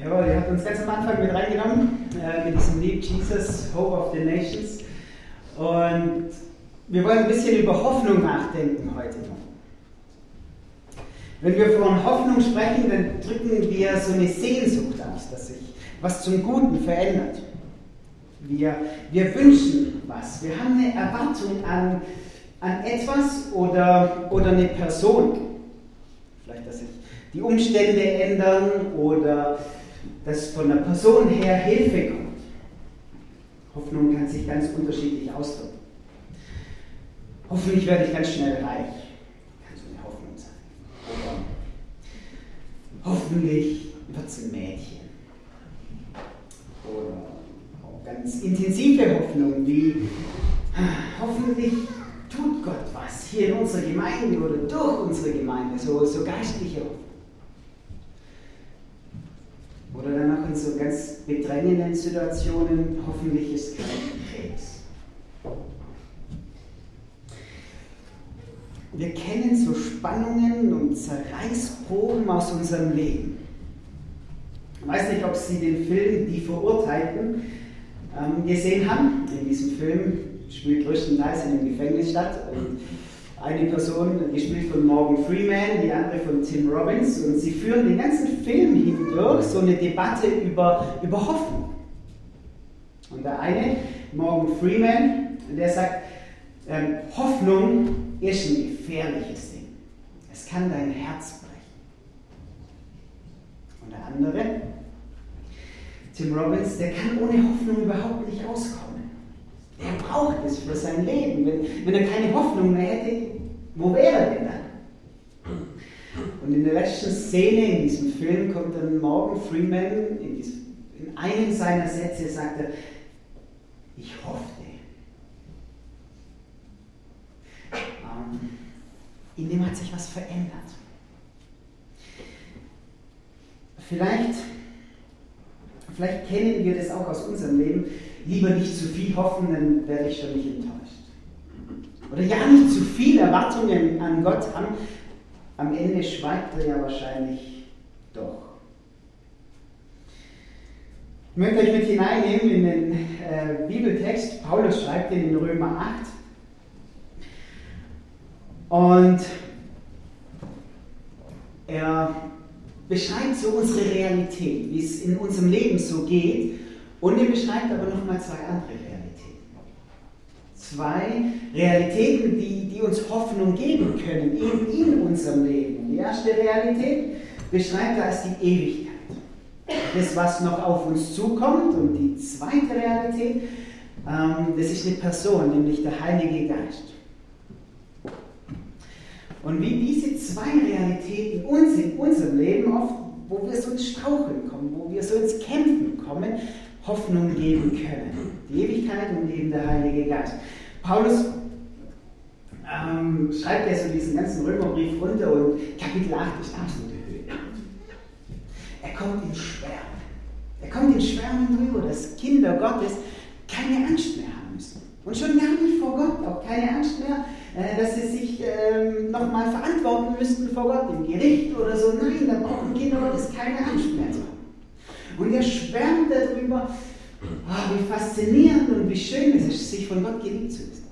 Jawohl, ihr habt uns ganz am Anfang mit reingenommen äh, mit diesem Lied Jesus, Hope of the Nations. Und wir wollen ein bisschen über Hoffnung nachdenken heute noch. Wenn wir von Hoffnung sprechen, dann drücken wir so eine Sehnsucht aus, dass sich was zum Guten verändert. Wir, wir wünschen was. Wir haben eine Erwartung an, an etwas oder, oder eine Person. Vielleicht, dass sich die Umstände ändern oder dass von der Person her Hilfe kommt. Hoffnung kann sich ganz unterschiedlich ausdrücken. Hoffentlich werde ich ganz schnell reich. Kann so eine Hoffnung sein. Oder hoffentlich wird es ein Mädchen. Oder auch ganz intensive Hoffnung wie hoffentlich tut Gott was hier in unserer Gemeinde oder durch unsere Gemeinde, so, so geistliche Hoffnung. Oder dann auch in so ganz bedrängenden Situationen, hoffentlich ist kein Krebs. Wir kennen so Spannungen und Zerreißproben aus unserem Leben. Ich weiß nicht, ob Sie den Film Die Verurteilten ähm, gesehen haben. In diesem Film spielt größtenteils in einem Gefängnis statt. Und eine Person, gespielt von Morgan Freeman, die andere von Tim Robbins. Und sie führen den ganzen Film hindurch so eine Debatte über, über Hoffnung. Und der eine, Morgan Freeman, der sagt, ähm, Hoffnung ist ein gefährliches Ding. Es kann dein Herz brechen. Und der andere, Tim Robbins, der kann ohne Hoffnung überhaupt nicht auskommen. Er braucht es für sein Leben. Wenn, wenn er keine Hoffnung mehr hätte, wo wäre er denn dann? Und in der letzten Szene in diesem Film kommt dann Morgan Freeman, in, diesem, in einem seiner Sätze sagt er, ich hoffte. Ähm, in dem hat sich was verändert. Vielleicht, vielleicht kennen wir das auch aus unserem Leben lieber nicht zu viel hoffen, dann werde ich schon nicht enttäuscht. Oder ja nicht zu viel Erwartungen an Gott haben, am Ende schweigt er ja wahrscheinlich doch. Ich möchte euch mit hineinnehmen in den äh, Bibeltext. Paulus schreibt den in Römer 8. Und er beschreibt so unsere Realität, wie es in unserem Leben so geht und er beschreibt aber nochmal zwei andere Realitäten. Zwei Realitäten, die, die uns Hoffnung geben können in, in unserem Leben. Die erste Realität beschreibt er als die Ewigkeit. Das, was noch auf uns zukommt. Und die zweite Realität, ähm, das ist eine Person, nämlich der Heilige Geist. Und wie diese zwei Realitäten uns in unserem Leben oft, wo wir so ins Straucheln kommen, wo wir so ins Kämpfen kommen, Hoffnung geben können. Die Ewigkeit und eben der Heilige Geist. Paulus ähm, schreibt ja so diesen ganzen Römerbrief runter und Kapitel 8 ist absolute Höhe. Er kommt in Schwärmen. Er kommt in Schwärmen drüber, dass Kinder Gottes keine Angst mehr haben müssen. Und schon gar nicht vor Gott, auch keine Angst mehr, äh, dass sie sich ähm, nochmal verantworten müssten vor Gott im Gericht oder so. Nein, da brauchen Kinder Gottes keine Angst mehr. Und er schwärmt darüber, oh, wie faszinierend und wie schön es ist, sich von Gott geliebt zu wissen.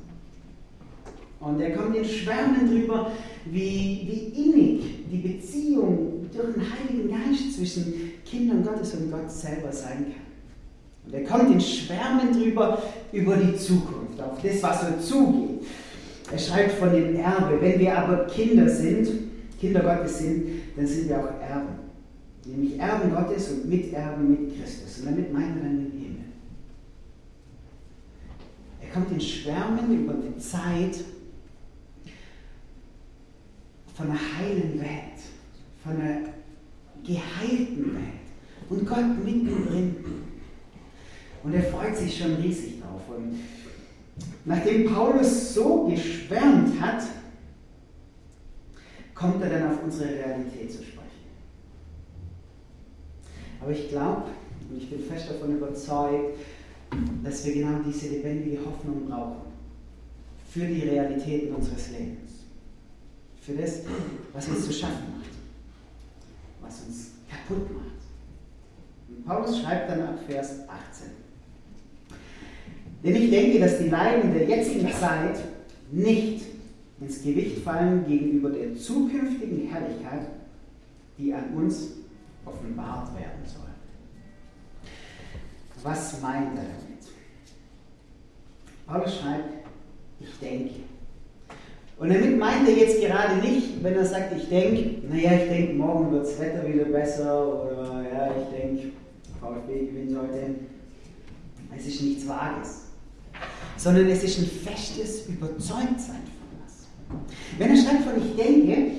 Und er kommt in Schwärmen darüber, wie, wie innig die Beziehung durch den Heiligen Geist zwischen Kindern Gottes und Gott selber sein kann. Und er kommt in Schwärmen drüber über die Zukunft, auf das, was so zugeht. Er schreibt von dem Erbe. Wenn wir aber Kinder sind, Kinder Gottes sind, dann sind wir auch Erben nämlich Erben Gottes und Miterben mit Christus. Und damit meint er dann den Himmel. Er kommt in Schwärmen über die Zeit von einer heilen Welt, von einer geheilten Welt und Gott mittendrin. Und er freut sich schon riesig drauf. Und nachdem Paulus so geschwärmt hat, kommt er dann auf unsere Realität zu sprechen. Aber ich glaube und ich bin fest davon überzeugt, dass wir genau diese lebendige Hoffnung brauchen. Für die Realitäten unseres Lebens. Für das, was uns zu schaffen macht. Was uns kaputt macht. Paulus schreibt dann ab Vers 18. Denn ich denke, dass die Leiden der jetzigen Zeit nicht ins Gewicht fallen gegenüber der zukünftigen Herrlichkeit, die an uns offenbart werden soll. Was meint er damit? Paulus schreibt, ich denke. Und damit meint er jetzt gerade nicht, wenn er sagt, ich denke, naja, ich denke, morgen wird das Wetter wieder besser oder ja, ich denke, VfB gewinnt heute. Es ist nichts Vages, sondern es ist ein festes Überzeugtsein von was. Wenn er schreibt von ich denke,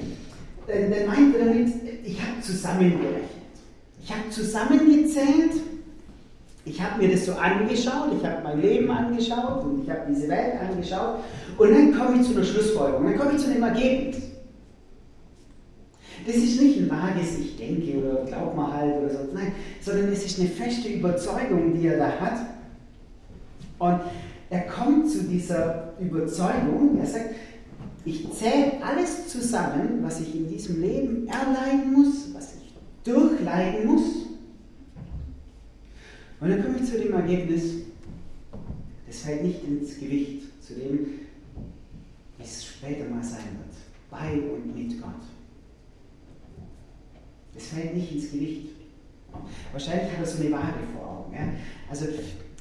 dann, meint er damit, ich habe zusammengerechnet. Ich habe zusammengezählt, ich habe mir das so angeschaut, ich habe mein Leben angeschaut und ich habe diese Welt angeschaut. Und dann komme ich zu einer Schlussfolgerung, dann komme ich zu einem Ergebnis. Das ist nicht ein vages Ich denke oder glaub mal halt oder so, nein, sondern es ist eine feste Überzeugung, die er da hat. Und er kommt zu dieser Überzeugung, er sagt, ich zähle alles zusammen, was ich in diesem Leben erleiden muss, durchleiden muss. Und dann komme ich zu dem Ergebnis, das fällt nicht ins Gewicht zu dem, wie es später mal sein wird, bei und mit Gott. Das fällt nicht ins Gewicht. Wahrscheinlich hat er so eine Waage vor Augen. Ja? Also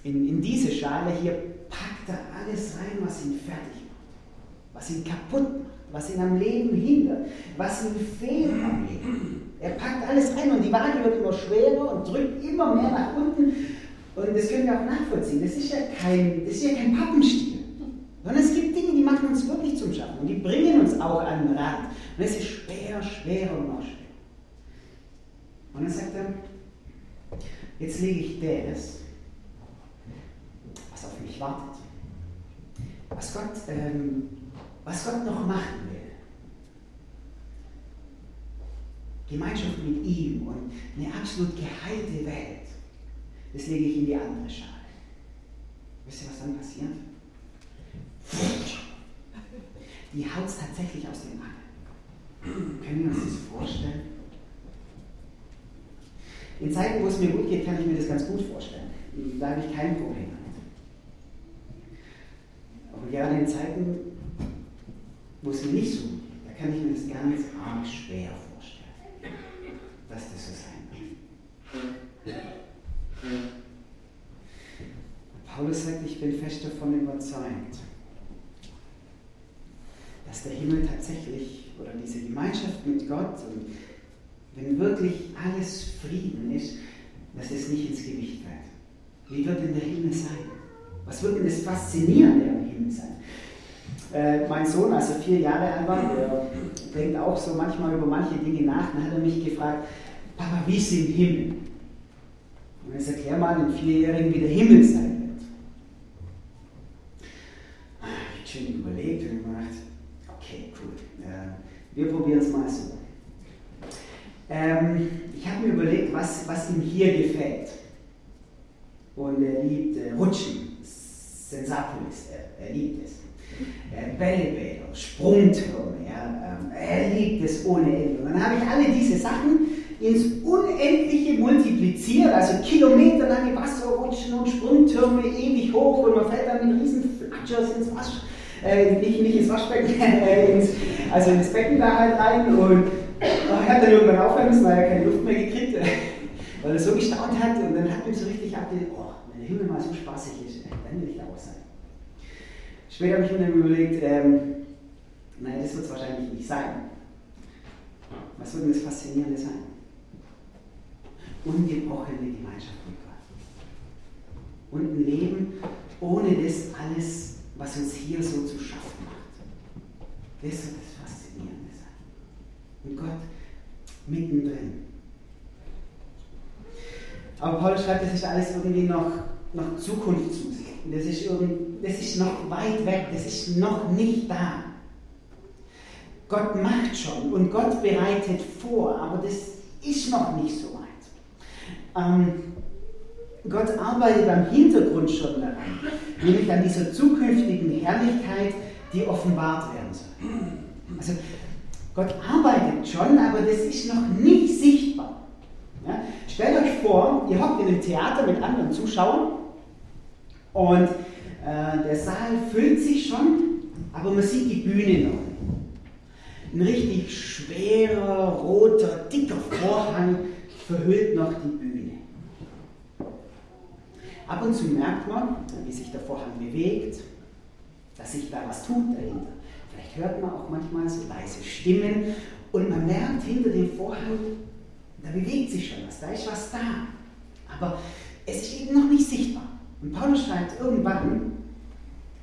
in, in diese Schale hier packt er alles rein, was ihn fertig macht, was ihn kaputt macht, was ihn am Leben hindert, was ihm fehlt am Leben. Er packt alles rein und die Waage wird immer schwerer und drückt immer mehr nach unten. Und das können wir auch nachvollziehen. Das ist ja kein, das ist ja kein Pappenstiel. Sondern es gibt Dinge, die machen uns wirklich zum Schaffen und die bringen uns auch an den Rand. Und es ist schwer, schwerer und noch schwerer. Und dann sagt er, jetzt lege ich das, was auf mich wartet. Was Gott, ähm, was Gott noch machen will. Gemeinschaft mit ihm und eine absolut geheilte Welt. Das lege ich in die andere Schale. Wisst ihr, was dann passiert? Die haut es tatsächlich aus dem Angel. Können wir uns das vorstellen? In Zeiten, wo es mir gut geht, kann ich mir das ganz gut vorstellen. Da habe ich kein Problem damit. Aber gerade in Zeiten, wo es mir nicht so gut geht, da kann ich mir das ganz arg schwer vorstellen, dass das so sein wird. Paulus sagt, ich bin fest davon überzeugt, dass der Himmel tatsächlich oder diese Gemeinschaft mit Gott und wenn wirklich alles Frieden ist, dass es nicht ins Gewicht fällt. Wie wird denn der Himmel sein? Was wird denn das Faszinierende am Himmel sein? Äh, mein Sohn, als er vier Jahre alt war, der denkt auch so manchmal über manche Dinge nach, dann hat er mich gefragt, Papa, wie ist im Himmel? Und jetzt erklär mal dem Vierjährigen, wie der Himmel sein wird. Ich habe schön überlegt und gemacht, okay, cool, wir probieren es mal so. Ähm, ich habe mir überlegt, was, was ihm hier gefällt. Und er liebt äh, Rutschen, Sensapolis, er, er liebt es. Äh, Bällebäder, Sprungtürme, ja, ähm, er liebt es ohne Ende. Und dann habe ich alle diese Sachen ins Unendliche multipliziert, also kilometerlange Wasserrutschen und Sprungtürme ewig hoch und man fällt dann mit riesen Flatschers ins Wasch, äh, nicht, nicht ins Waschbecken, äh, ins, also ins Becken da halt rein und Oh, er hat dann irgendwann aufhören müssen, weil er keine Luft mehr gekriegt weil er so gestaunt hat und dann hat ihm so richtig abgelegt, oh, wenn der Himmel mal so spaßig ist, dann will ich da auch sein. Später habe ich mir dann überlegt, ähm, nein, das wird es wahrscheinlich nicht sein. Was wird denn das Faszinierende sein? Ungebrochene Gemeinschaft mit Gott. Und ein Leben ohne das alles, was uns hier so zu schaffen macht. Das wird das Faszinierende sein. Und Gott mittendrin. Aber Paulus schreibt, das ist alles irgendwie noch, noch Zukunftsmusik. Das ist, das ist noch weit weg, das ist noch nicht da. Gott macht schon und Gott bereitet vor, aber das ist noch nicht so weit. Ähm, Gott arbeitet am Hintergrund schon daran, nämlich an dieser zukünftigen Herrlichkeit, die offenbart werden soll. Also Gott arbeitet schon, aber das ist noch nicht sichtbar. Ja? Stellt euch vor, ihr hockt in einem Theater mit anderen Zuschauern und äh, der Saal füllt sich schon, aber man sieht die Bühne noch. Ein richtig schwerer, roter, dicker Vorhang verhüllt noch die Bühne. Ab und zu merkt man, wie sich der Vorhang bewegt, dass sich da was tut dahinter. Vielleicht hört man auch manchmal so leise Stimmen und man merkt hinter dem Vorhang, da bewegt sich schon was, da ist was da. Aber es ist eben noch nicht sichtbar. Und Paulus schreibt, irgendwann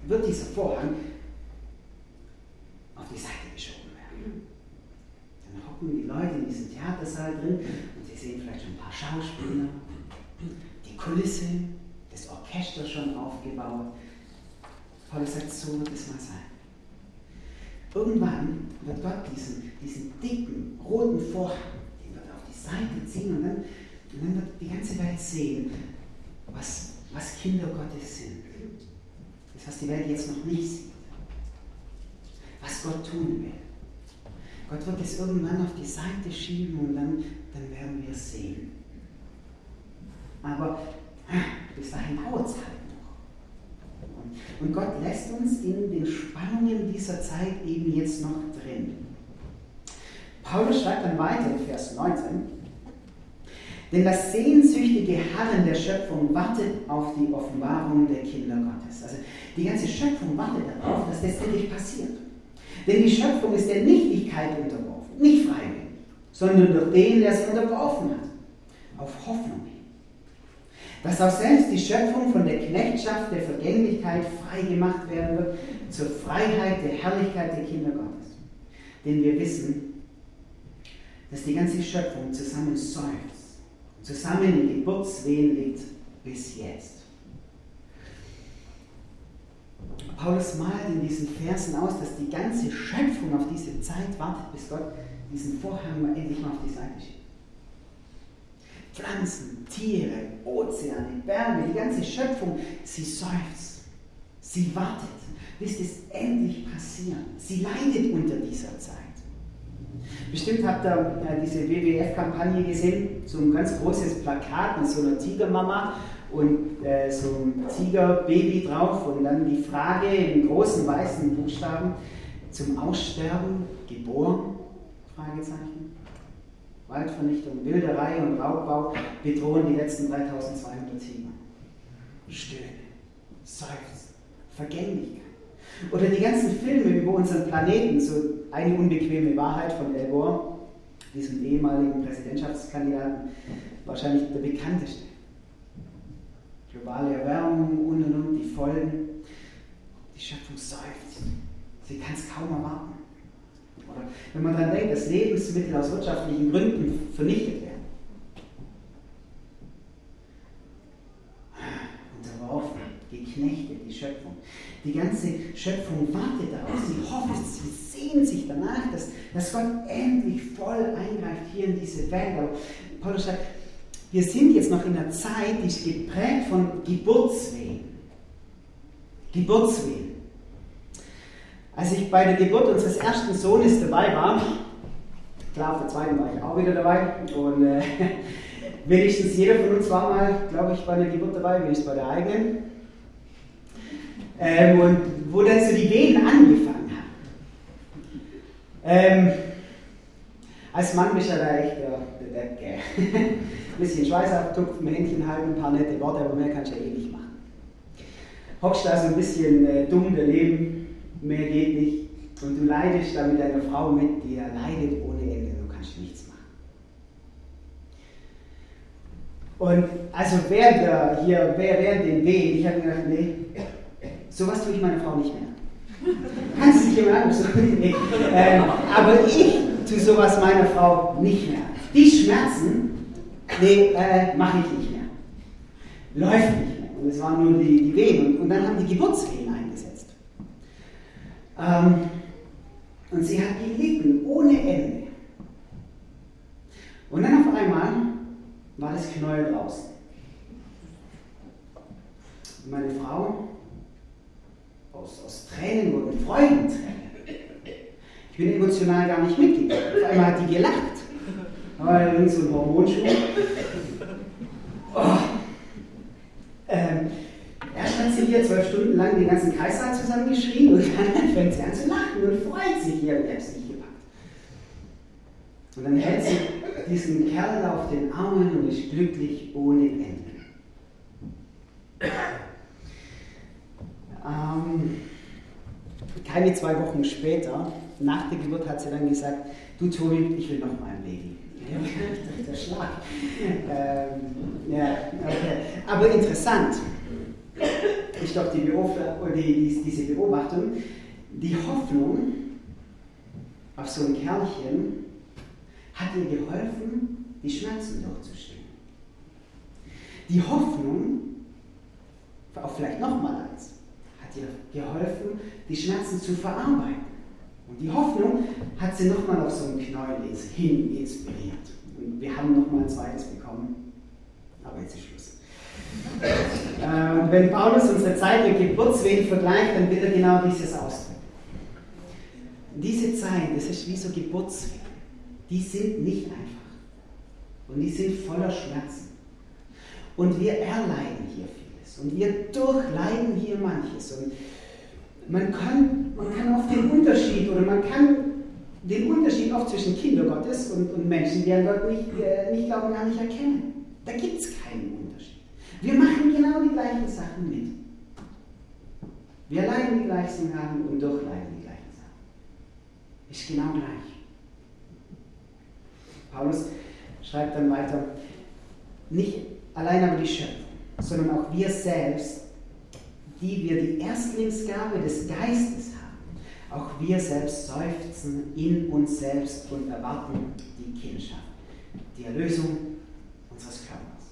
wird dieser Vorhang auf die Seite geschoben werden. Dann hocken die Leute in diesem Theatersaal drin und sie sehen vielleicht schon ein paar Schauspieler, die Kulisse, das Orchester schon aufgebaut. Paulus sagt, so wird es mal sein. Irgendwann wird Gott diesen, diesen dicken, roten Vorhang, den wird auf die Seite ziehen und dann, und dann wird die ganze Welt sehen, was, was Kinder Gottes sind. Das, was die Welt jetzt noch nicht sieht. Was Gott tun will. Gott wird es irgendwann auf die Seite schieben und dann, dann werden wir es sehen. Aber bis dahin dauert es halt noch. Und Gott lässt uns in den Spannungen dieser Zeit eben jetzt noch drin. Paulus schreibt dann weiter in Vers 19, denn das sehnsüchtige Harren der Schöpfung wartet auf die Offenbarung der Kinder Gottes. Also die ganze Schöpfung wartet darauf, dass das endlich passiert. Denn die Schöpfung ist der Nichtigkeit unterworfen, nicht freiwillig, sondern durch den, der sie unterworfen hat, auf Hoffnung dass auch selbst die Schöpfung von der Knechtschaft der Vergänglichkeit frei gemacht werden wird zur Freiheit der Herrlichkeit der Kinder Gottes. Denn wir wissen, dass die ganze Schöpfung zusammen seufzt, zusammen in Geburtswehen liegt bis jetzt. Paulus malt in diesen Versen aus, dass die ganze Schöpfung auf diese Zeit wartet, bis Gott diesen Vorhang endlich mal auf die Seite schiebt. Pflanzen, Tiere, Ozeane, Berge, die ganze Schöpfung, sie seufzt, sie wartet, bis es endlich passiert. Sie leidet unter dieser Zeit. Bestimmt habt ihr äh, diese WWF-Kampagne gesehen, so ein ganz großes Plakat mit so einer Tigermama und äh, so ein Tigerbaby drauf und dann die Frage in großen weißen Buchstaben zum Aussterben geboren? Fragezeichen. Waldvernichtung, Wilderei und Raubbau bedrohen die letzten 3200 Tiger. Stöhne, Seufzen, Vergänglichkeit. Oder die ganzen Filme über unseren Planeten, so eine unbequeme Wahrheit von El Gore, diesem ehemaligen Präsidentschaftskandidaten, wahrscheinlich der bekannteste. Globale Erwärmung und und und, die Folgen. Die Schöpfung seufzt. Sie kann es kaum erwarten. Oder wenn man daran denkt, dass Lebensmittel aus wirtschaftlichen Gründen vernichtet werden. Unterworfen, geknechtet, die Schöpfung. Die ganze Schöpfung wartet darauf, sie hofft, sie sehnt sich danach, dass, dass Gott endlich voll eingreift hier in diese Welt. Aber Paulus sagt, wir sind jetzt noch in einer Zeit, die ist geprägt von Geburtswehen. Geburtswehen. Als ich bei der Geburt unseres ersten Sohnes dabei war, klar, der zweiten war ich auch wieder dabei und äh, wenigstens jeder von uns war mal, glaube ich, bei der Geburt dabei, wenigstens bei der eigenen. Ähm, und wo dann so die Wehen angefangen haben. Ähm, als Mann bist du da echt der, der ein bisschen Schweiß abtupfen, Händchen halten, ein paar nette Worte, aber mehr kannst du ja eh nicht machen. Hockst da so ein bisschen äh, dumm daneben, mehr geht nicht. Und du leidest da mit deiner Frau mit, die ja leidet ohne Ende, du kannst nichts machen. Und also während der, hier, während den Wehen, ich habe mir gedacht, nee, sowas tue ich meiner Frau nicht mehr. Kannst du dich immer angucken? nee. ähm, aber ich tue sowas meiner Frau nicht mehr. Die Schmerzen, nee, äh, mache ich nicht mehr. Läuft nicht mehr. Und es waren nur die, die Wehen. Und, und dann haben die Geburtswehen ähm, und sie hat gelitten ohne Ende. Und dann auf einmal war das Knäuel draußen. Und meine Frau, aus, aus Tränen wurden Freudentränen. Ich bin emotional gar nicht mitgegangen. Auf einmal hat die gelacht. Weil links so ein Hormonschuh. Oh. Ähm, erst hat sie hier zwölf Stunden lang den ganzen Kreissaal zusammengeschrien und dann fängt sie an zu lachen und freut sich hier und er ist nicht gepackt. Und dann hält sie diesen Kerl auf den Armen und ist glücklich ohne Ende. Zwei Wochen später, nach der Geburt, hat sie dann gesagt, du Tobi, ich will noch mal ein Baby. Der Schlag. Ähm, ja, okay. Aber interessant ist doch die, die, die, diese Beobachtung, die Hoffnung auf so ein Kerlchen hat ihr geholfen, die Schmerzen durchzustehen. Die Hoffnung auf vielleicht nochmal eins ihr geholfen, die Schmerzen zu verarbeiten. Und die Hoffnung hat sie nochmal auf so einen Knäuel hin inspiriert. Und wir haben nochmal ein zweites bekommen. Aber jetzt ist Schluss. äh, und wenn Paulus unsere Zeit mit Geburtswehen vergleicht, dann wird er genau dieses ausdrücken. Diese Zeit, das ist wie so Geburtswehen, die sind nicht einfach. Und die sind voller Schmerzen. Und wir erleiden hier Und wir durchleiden hier manches. Und man kann, man kann auf den Unterschied oder man kann den Unterschied auch zwischen Kinder Gottes und, und Menschen, die an Gott nicht, äh, nicht glauben, gar nicht erkennen. Da gibt es keinen Unterschied. Wir machen genau die gleichen Sachen mit. Wir leiden die gleichen Sachen und durchleiden die gleichen Sachen. Ist genau gleich. Paulus schreibt dann weiter, nicht allein aber die Schöpfung, sondern auch wir selbst die wir die Erstlingsgabe des Geistes haben, auch wir selbst seufzen in uns selbst und erwarten die Kindschaft, die Erlösung unseres Körpers.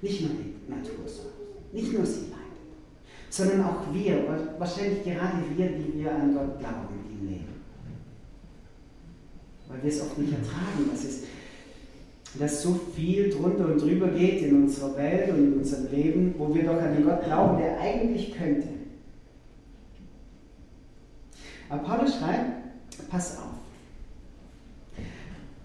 Nicht nur die Natur seufzt, nicht nur sie leidet, sondern auch wir, wahrscheinlich gerade wir, die wir an Gott glauben im Leben. Weil wir es oft nicht ertragen, dass es dass so viel drunter und drüber geht in unserer Welt und in unserem Leben, wo wir doch an den Gott glauben, der eigentlich könnte. Aber Paulus schreibt, pass auf.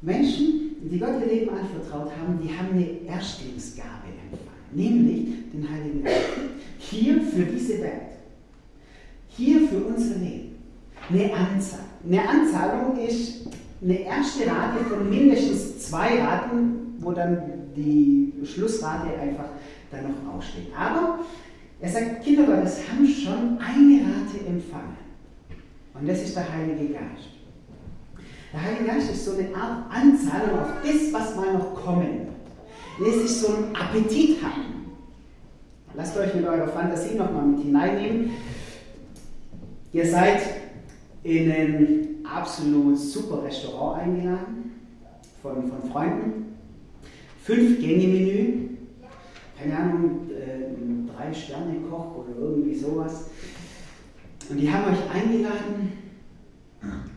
Menschen, die Gott ihr Leben anvertraut haben, die haben eine Erstlingsgabe empfangen, nämlich den Heiligen Geist. Hier für diese Welt, hier für unser Leben. Eine Anzahlung. Eine Anzahlung ist eine erste Rate von mindestens zwei Raten, wo dann die Schlussrate einfach dann noch aussteht. Aber er sagt, Kinder Gottes haben schon eine Rate empfangen. Und das ist der Heilige Geist. Der Heilige Geist ist so eine Art Anzahlung auf das, was mal noch kommen wird. Es ist so ein Appetit haben. Lasst euch mit eurer Fantasie nochmal mit hineinnehmen. Ihr seid in ein absolut super Restaurant eingeladen von, von Freunden. Fünf Gänge Menü, keine Ahnung, äh, drei Sterne Koch oder irgendwie sowas. Und die haben euch eingeladen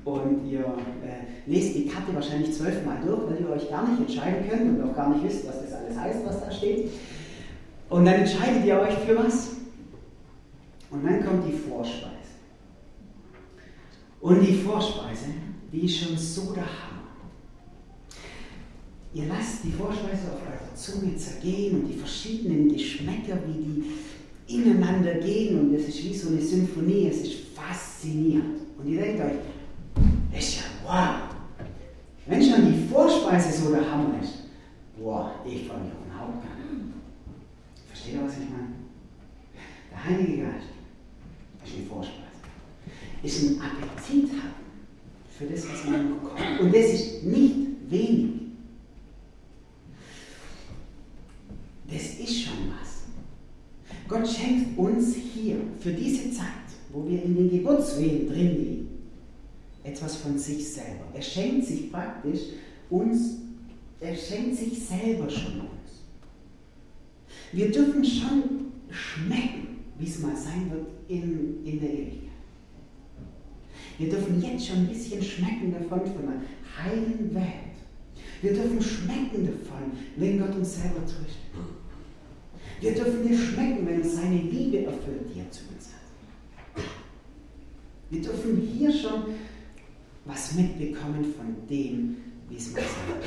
und ihr äh, lest die Karte wahrscheinlich zwölfmal durch, weil ihr euch gar nicht entscheiden könnt und auch gar nicht wisst, was das alles heißt, was da steht. Und dann entscheidet ihr euch für was. Und dann kommt die Vorspeise. Und die Vorspeise, die ist schon so der Hammer. Ihr lasst die Vorspeise auf eurer Zunge zergehen und die verschiedenen Geschmäcker, wie die ineinander gehen und es ist wie so eine Symphonie, es ist faszinierend. Und ihr denkt euch, das ist ja wow. Wenn schon die Vorspeise so der Hammer ist, boah, ich freue mich auf den Hauptgang. Versteht ihr, was ich meine? Der Heilige Geist ist die Vorspeise ist ein Appetit haben für das, was man noch kommt. Und das ist nicht wenig. Das ist schon was. Gott schenkt uns hier für diese Zeit, wo wir in den Geburtswehen drin liegen, etwas von sich selber. Er praktisch uns, er schenkt sich selber schon uns. Wir dürfen schon schmecken, wie es mal sein wird in, in der Ewigkeit. Wir dürfen jetzt schon ein bisschen schmecken davon, von der heilen Welt. Wir dürfen schmecken davon, wenn Gott uns selber tröstet. Wir dürfen hier schmecken, wenn uns seine Liebe erfüllt, die er zu uns hat. Wir dürfen hier schon was mitbekommen von dem, wie es sein wird.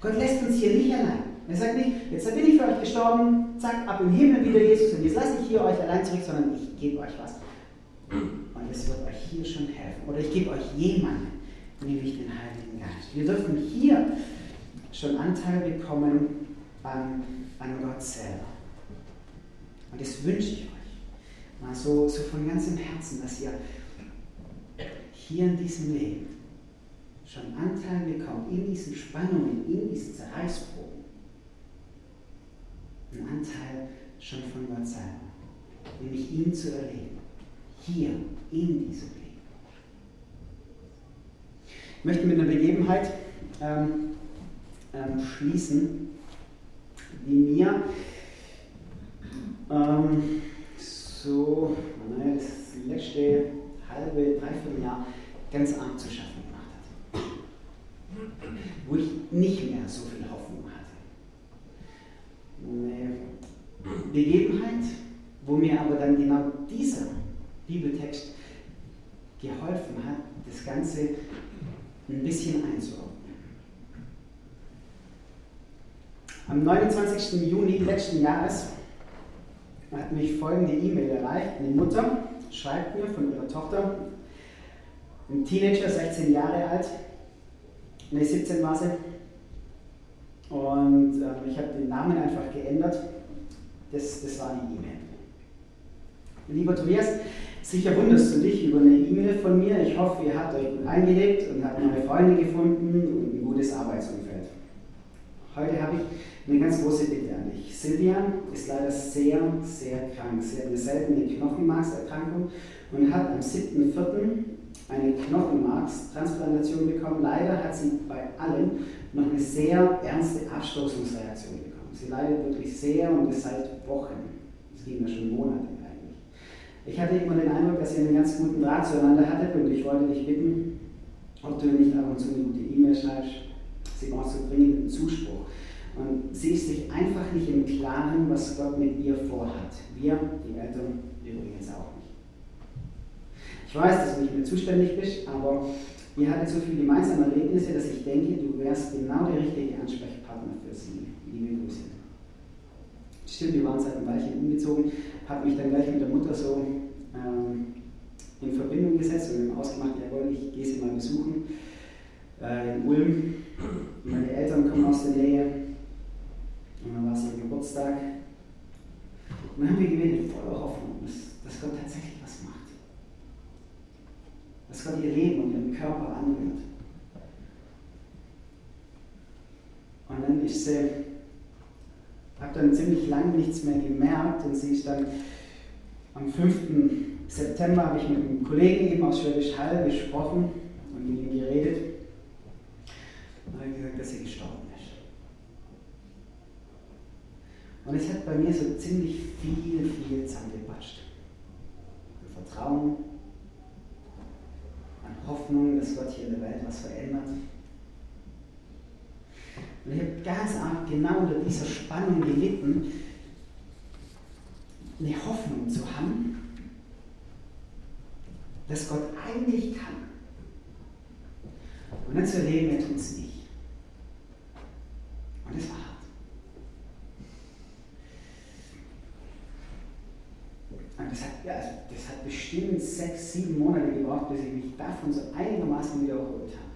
Gott lässt uns hier nicht allein. Er sagt nicht, jetzt bin ich für euch gestorben, zack, ab im Himmel wieder Jesus und jetzt lasse ich hier euch allein zurück, sondern ich gebe euch was und es wird euch hier schon helfen. Oder ich gebe euch jemanden, nämlich den Heiligen Geist. Wir dürfen hier schon Anteil bekommen an, an Gott selber. Und das wünsche ich euch. Mal so, so von ganzem Herzen, dass ihr hier in diesem Leben schon Anteil bekommt, in diesen Spannungen, in diesen Zerreißproben. Ein Anteil schon von Gott selber. Nämlich ihn zu erleben. Hier, in diesem Leben. Ich möchte mit einer Begebenheit ähm, ähm, schließen, die mir ähm, so, naja, das letzte halbe, dreiviertel Jahr ganz arg zu schaffen. Wo ich nicht mehr so viel Hoffnung hatte. Eine Begebenheit, wo mir aber dann genau dieser Bibeltext geholfen hat, das Ganze ein bisschen einzuordnen. Am 29. Juni letzten Jahres hat mich folgende E-Mail erreicht. Eine Mutter schreibt mir von ihrer Tochter, ein Teenager, 16 Jahre alt, ne 17 war. Und äh, ich habe den Namen einfach geändert. Das, das war die E-Mail. Lieber Tobias, sicher wunderst du dich über eine E-Mail von mir. Ich hoffe, ihr habt euch gut eingelebt und habt neue Freunde gefunden und ein gutes Arbeitsumfeld. Heute habe ich eine ganz große Bitte an dich. Silvia ist leider sehr, sehr krank. Sie hat eine seltene Knochenmarkserkrankung und hat am 7.4. eine Knochenmarkstransplantation bekommen. Leider hat sie bei allen noch eine sehr ernste Abstoßungsreaktion bekommen. Sie leidet wirklich sehr und es seit Wochen. Es ging ja schon Monate eigentlich. Ich hatte immer den Eindruck, dass ihr einen ganz guten Draht zueinander hattet und ich wollte dich bitten, ob du nicht ab und zu eine gute E-Mail schreibst. Sie braucht so dringend einen Zuspruch. Und sie ist sich einfach nicht im Klaren, was Gott mit ihr vorhat. Wir, die Eltern. Ich weiß, dass du nicht mehr zuständig bist, aber ihr hattet so viele gemeinsame Erlebnisse, dass ich denke, du wärst genau der richtige Ansprechpartner für sie. Liebe Grüße. Stimmt, wir waren seit einem Weilchen umgezogen, habe mich dann gleich mit der Mutter so ähm, in Verbindung gesetzt und ausgemacht, jawohl, ich gehe sie mal besuchen äh, in Ulm. Meine Eltern kommen aus der Nähe. Und dann war es ihr Geburtstag. Und dann haben wir gebetet voller Hoffnung, dass, Gott tatsächlich. Dass Gott ihr Leben und ihren Körper anrührt. Und dann ist sie, habe dann ziemlich lange nichts mehr gemerkt und sie ist dann am 5. September habe ich mit einem Kollegen eben aus Schwäbisch Hall gesprochen und mit ihm geredet. Und hat gesagt, dass sie gestorben ist. Und es hat bei mir so ziemlich viel, viel zusammengepatscht. An Vertrauen, Hoffnung, dass Gott hier in der Welt was verändert. Und ich habe ganz arg genau unter dieser Spannung gelitten, eine Hoffnung zu haben, dass Gott eigentlich kann. Und dann zu erleben, er tut es nicht. Und es war hart. Und das hat, ja, also das hat bestimmt sechs, sieben Monate gebraucht, bis ich mich davon so einigermaßen wieder erholt habe.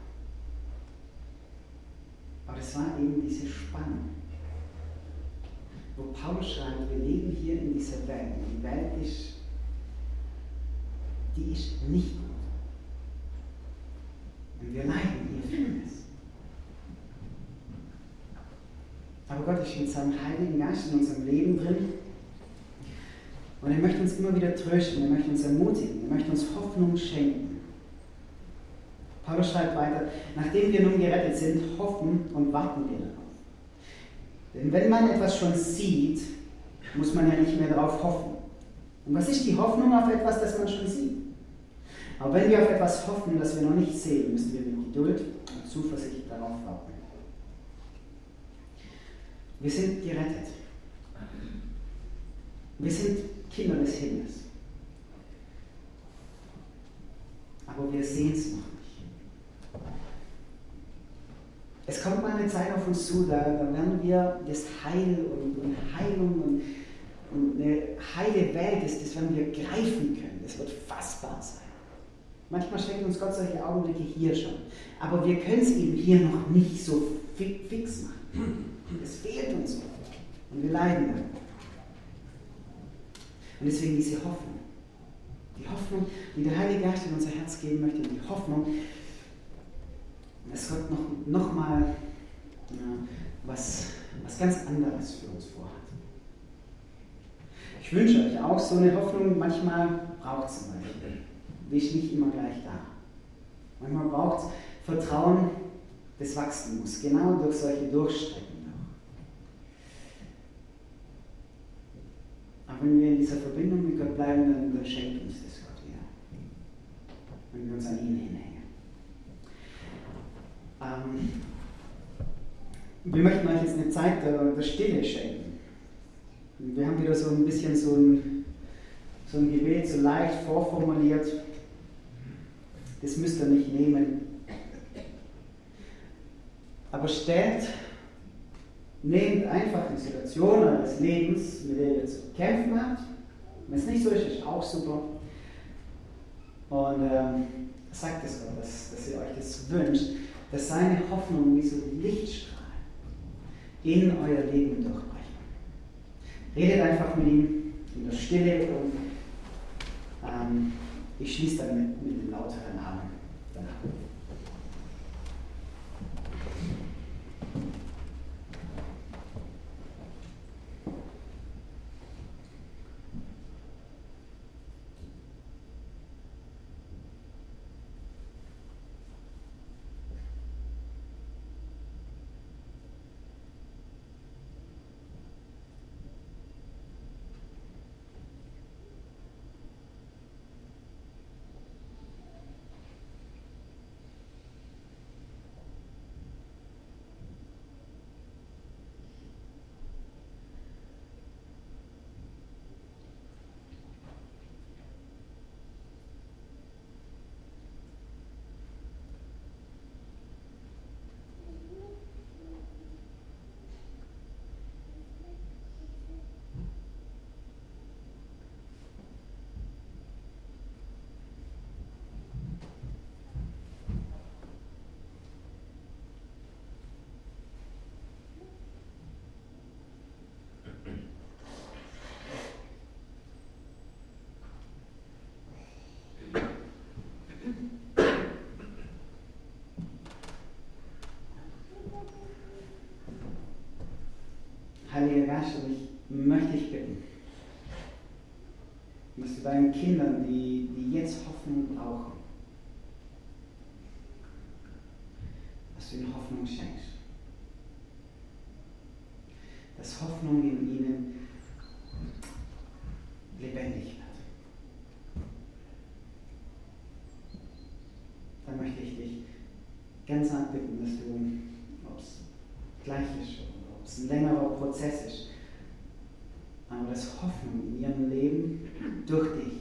Aber es war eben diese Spannung, wo Paulus schreibt, wir leben hier in dieser Welt. Und die Welt ist, die ist nicht gut. Und wir leiden hier vieles. Aber Gott ist mit seinem Heiligen Geist in unserem Leben drin. Und er möchte uns immer wieder trösten, er möchte uns ermutigen, er möchte uns Hoffnung schenken. Paulus schreibt weiter, nachdem wir nun gerettet sind, hoffen und warten wir darauf. Denn wenn man etwas schon sieht, muss man ja nicht mehr darauf hoffen. Und was ist die Hoffnung auf etwas, das man schon sieht? Aber wenn wir auf etwas hoffen, das wir noch nicht sehen, müssen wir mit Geduld und Zuversicht darauf warten. Wir sind gerettet. Wir sind Kinder des Himmels. Aber wir sehen es noch nicht. Es kommt mal eine Zeit auf uns zu, da, werden wir das Heil und, und Heilung und, und, eine heile Welt, das, das werden wir greifen können. Das wird fassbar sein. Manchmal schenkt uns Gott solche Augenblicke hier schon. Aber wir können es eben hier noch nicht so fix machen. Es fehlt uns oft. Und wir leiden dann. Und deswegen diese Hoffnung. Die Hoffnung, die der Heilige Geist in unser Herz geben möchte, die Hoffnung, dass Gott noch, noch mal ja, was, was ganz anderes für uns vorhat. Ich wünsche euch auch so eine Hoffnung, manchmal braucht es zum Beispiel. Ist nicht immer gleich da. Manchmal braucht es Vertrauen, das wachsen muss, genau durch solche Durchstrecken. Aber wenn wir in dieser Verbindung mit Gott bleiben, dann, dann schenkt uns das Gott wieder. Wenn wir uns an ihn hinhängen. Ähm, wir möchten euch jetzt eine Zeit der, der Stille schenken. Wir haben wieder so ein bisschen so ein, so ein Gebet so leicht vorformuliert. Das müsst ihr nicht nehmen. Aber stellt, nehmt einfach die Situation eures Lebens, mit der ihr zu kämpfen habt. Wenn es nicht so ist, ist auch super. Und ähm, sagt es Gott, dass, dass ihr euch das wünscht, dass seine Hoffnung wie so Lichtstrahl in euer Leben durchbrechen. Redet einfach mit ihm in der Stille und ähm, ich schließe dann mit, mit dem lauteren Amen danach. Heiliger Geist, und ich möchte dich bitten, dass du Kindern, die, die jetzt Hoffnung brauchen, dass du ihnen Hoffnung schenkst. Dass Hoffnung in ihnen lebendig wird. Dann möchte ich dich ganz arg bitten, dass du, ob es gleich ist ob es ein längerer Prozess ist, aber dass Hoffnung in ihrem Leben durch dich